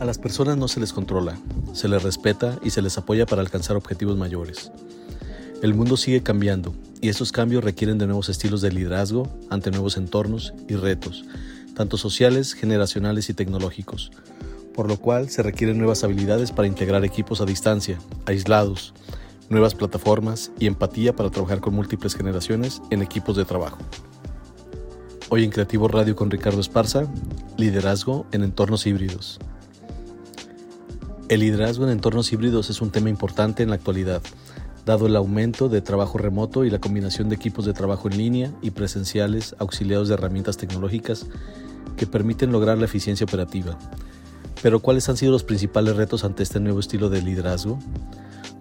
A las personas no se les controla, se les respeta y se les apoya para alcanzar objetivos mayores. El mundo sigue cambiando y estos cambios requieren de nuevos estilos de liderazgo ante nuevos entornos y retos, tanto sociales, generacionales y tecnológicos, por lo cual se requieren nuevas habilidades para integrar equipos a distancia, aislados, nuevas plataformas y empatía para trabajar con múltiples generaciones en equipos de trabajo. Hoy en Creativo Radio con Ricardo Esparza, liderazgo en entornos híbridos. El liderazgo en entornos híbridos es un tema importante en la actualidad, dado el aumento de trabajo remoto y la combinación de equipos de trabajo en línea y presenciales auxiliados de herramientas tecnológicas que permiten lograr la eficiencia operativa. Pero ¿cuáles han sido los principales retos ante este nuevo estilo de liderazgo?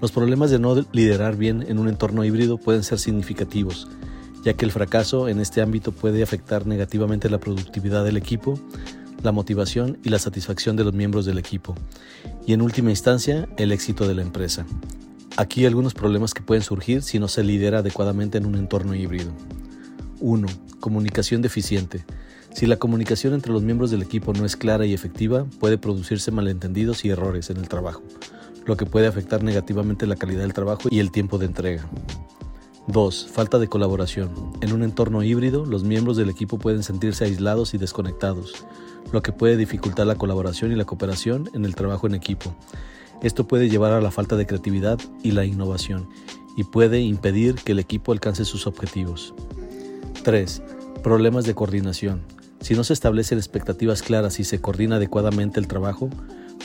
Los problemas de no liderar bien en un entorno híbrido pueden ser significativos, ya que el fracaso en este ámbito puede afectar negativamente la productividad del equipo, la motivación y la satisfacción de los miembros del equipo, y en última instancia el éxito de la empresa. Aquí algunos problemas que pueden surgir si no se lidera adecuadamente en un entorno híbrido. 1. Comunicación deficiente. Si la comunicación entre los miembros del equipo no es clara y efectiva, puede producirse malentendidos y errores en el trabajo, lo que puede afectar negativamente la calidad del trabajo y el tiempo de entrega. 2. Falta de colaboración. En un entorno híbrido, los miembros del equipo pueden sentirse aislados y desconectados, lo que puede dificultar la colaboración y la cooperación en el trabajo en equipo. Esto puede llevar a la falta de creatividad y la innovación y puede impedir que el equipo alcance sus objetivos. 3. Problemas de coordinación. Si no se establecen expectativas claras y se coordina adecuadamente el trabajo,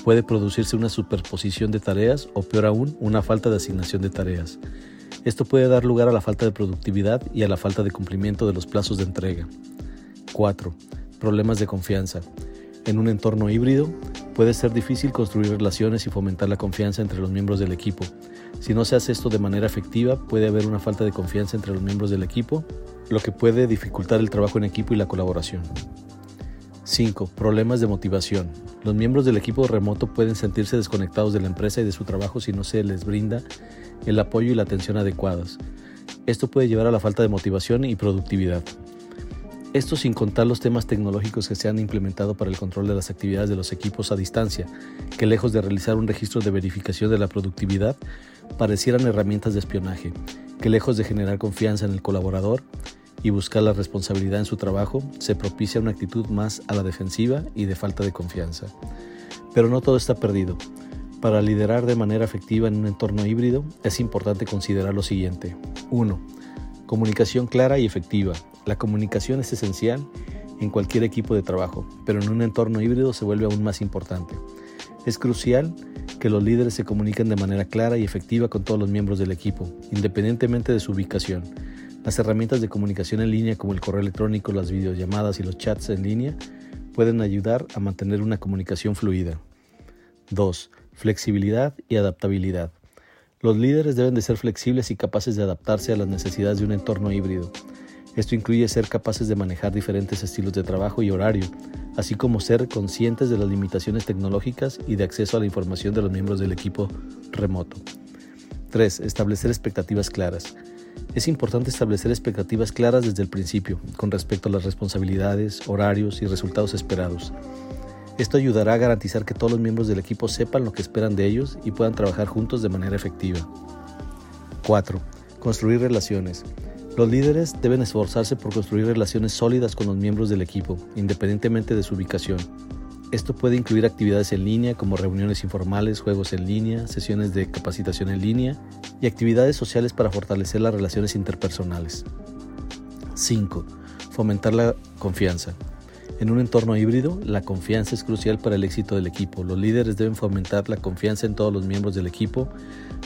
puede producirse una superposición de tareas o peor aún, una falta de asignación de tareas. Esto puede dar lugar a la falta de productividad y a la falta de cumplimiento de los plazos de entrega. 4 problemas de confianza. En un entorno híbrido, puede ser difícil construir relaciones y fomentar la confianza entre los miembros del equipo. Si no se hace esto de manera efectiva, puede haber una falta de confianza entre los miembros del equipo, lo que puede dificultar el trabajo en equipo y la colaboración. 5. Problemas de motivación. Los miembros del equipo remoto pueden sentirse desconectados de la empresa y de su trabajo si no se les brinda el apoyo y la atención adecuadas. Esto puede llevar a la falta de motivación y productividad. Esto sin contar los temas tecnológicos que se han implementado para el control de las actividades de los equipos a distancia, que lejos de realizar un registro de verificación de la productividad, parecieran herramientas de espionaje, que lejos de generar confianza en el colaborador y buscar la responsabilidad en su trabajo, se propicia una actitud más a la defensiva y de falta de confianza. Pero no todo está perdido. Para liderar de manera efectiva en un entorno híbrido es importante considerar lo siguiente. 1. Comunicación clara y efectiva, la comunicación es esencial en cualquier equipo de trabajo, pero en un entorno híbrido se vuelve aún más importante. Es crucial que los líderes se comuniquen de manera clara y efectiva con todos los miembros del equipo, independientemente de su ubicación. Las herramientas de comunicación en línea como el correo electrónico, las videollamadas y los chats en línea pueden ayudar a mantener una comunicación fluida. 2. Flexibilidad y adaptabilidad. Los líderes deben de ser flexibles y capaces de adaptarse a las necesidades de un entorno híbrido. Esto incluye ser capaces de manejar diferentes estilos de trabajo y horario, así como ser conscientes de las limitaciones tecnológicas y de acceso a la información de los miembros del equipo remoto. 3. Establecer expectativas claras. Es importante establecer expectativas claras desde el principio con respecto a las responsabilidades, horarios y resultados esperados. Esto ayudará a garantizar que todos los miembros del equipo sepan lo que esperan de ellos y puedan trabajar juntos de manera efectiva. 4. Construir relaciones. Los líderes deben esforzarse por construir relaciones sólidas con los miembros del equipo, independientemente de su ubicación. Esto puede incluir actividades en línea como reuniones informales, juegos en línea, sesiones de capacitación en línea y actividades sociales para fortalecer las relaciones interpersonales. 5. Fomentar la confianza. En un entorno híbrido, la confianza es crucial para el éxito del equipo. Los líderes deben fomentar la confianza en todos los miembros del equipo,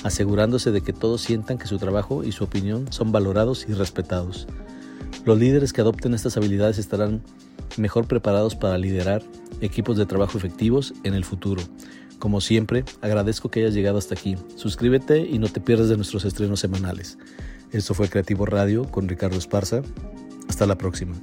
asegurándose de que todos sientan que su trabajo y su opinión son valorados y respetados. Los líderes que adopten estas habilidades estarán mejor preparados para liderar equipos de trabajo efectivos en el futuro. Como siempre, agradezco que hayas llegado hasta aquí. Suscríbete y no te pierdas de nuestros estrenos semanales. Esto fue Creativo Radio con Ricardo Esparza. Hasta la próxima.